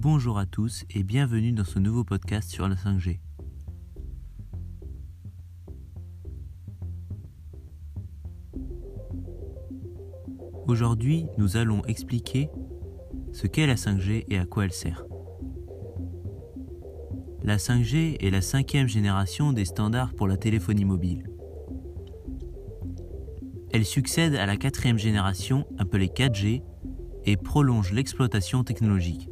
Bonjour à tous et bienvenue dans ce nouveau podcast sur la 5G. Aujourd'hui, nous allons expliquer ce qu'est la 5G et à quoi elle sert. La 5G est la cinquième génération des standards pour la téléphonie mobile. Elle succède à la quatrième génération appelée 4G et prolonge l'exploitation technologique.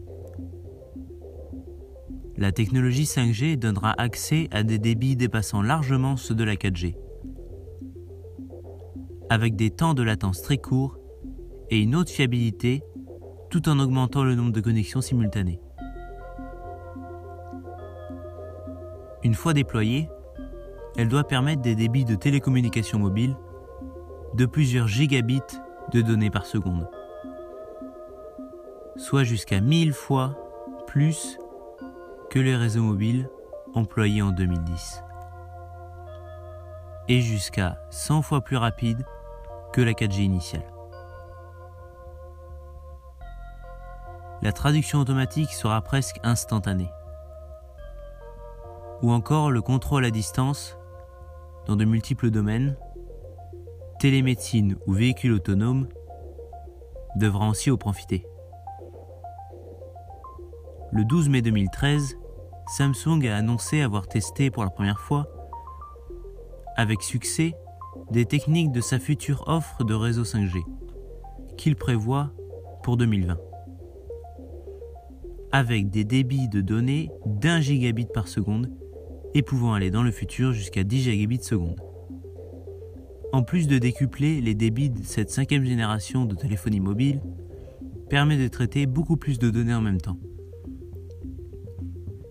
La technologie 5G donnera accès à des débits dépassant largement ceux de la 4G, avec des temps de latence très courts et une haute fiabilité tout en augmentant le nombre de connexions simultanées. Une fois déployée, elle doit permettre des débits de télécommunications mobiles de plusieurs gigabits de données par seconde, soit jusqu'à 1000 fois plus que les réseaux mobiles employés en 2010, et jusqu'à 100 fois plus rapide que la 4G initiale. La traduction automatique sera presque instantanée. Ou encore le contrôle à distance dans de multiples domaines, télémédecine ou véhicule autonome, devra aussi en profiter. Le 12 mai 2013, Samsung a annoncé avoir testé pour la première fois, avec succès, des techniques de sa future offre de réseau 5G, qu'il prévoit pour 2020, avec des débits de données d'un gigabit par seconde et pouvant aller dans le futur jusqu'à 10 gigabits seconde. En plus de décupler les débits de cette cinquième génération de téléphonie mobile, permet de traiter beaucoup plus de données en même temps.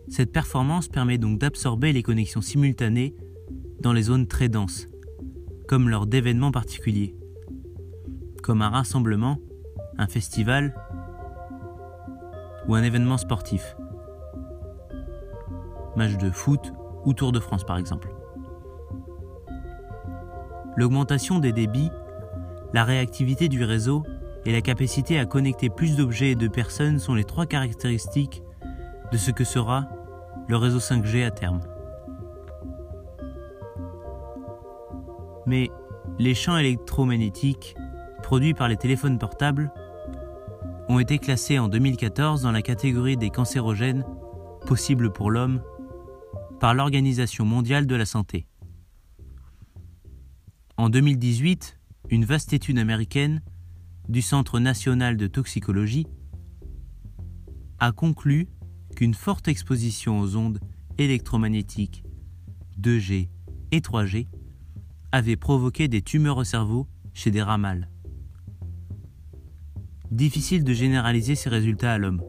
Cette performance permet donc d'absorber les connexions simultanées dans les zones très denses, comme lors d'événements particuliers, comme un rassemblement, un festival ou un événement sportif, match de foot ou Tour de France par exemple. L'augmentation des débits, la réactivité du réseau et la capacité à connecter plus d'objets et de personnes sont les trois caractéristiques de ce que sera le réseau 5G à terme. Mais les champs électromagnétiques produits par les téléphones portables ont été classés en 2014 dans la catégorie des cancérogènes possibles pour l'homme par l'Organisation mondiale de la santé. En 2018, une vaste étude américaine du Centre national de toxicologie a conclu qu'une forte exposition aux ondes électromagnétiques 2G et 3G avait provoqué des tumeurs au cerveau chez des rats. Difficile de généraliser ces résultats à l'homme,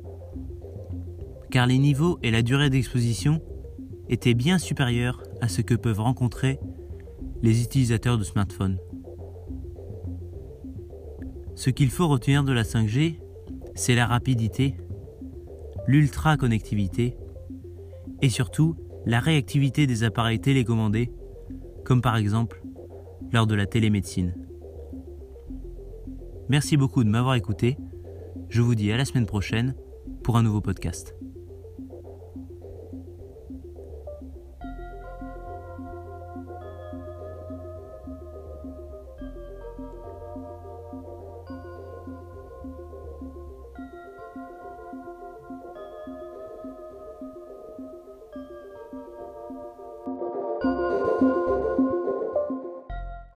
car les niveaux et la durée d'exposition étaient bien supérieurs à ce que peuvent rencontrer les utilisateurs de smartphones. Ce qu'il faut retenir de la 5G, c'est la rapidité l'ultra-connectivité et surtout la réactivité des appareils télécommandés, comme par exemple lors de la télémédecine. Merci beaucoup de m'avoir écouté. Je vous dis à la semaine prochaine pour un nouveau podcast.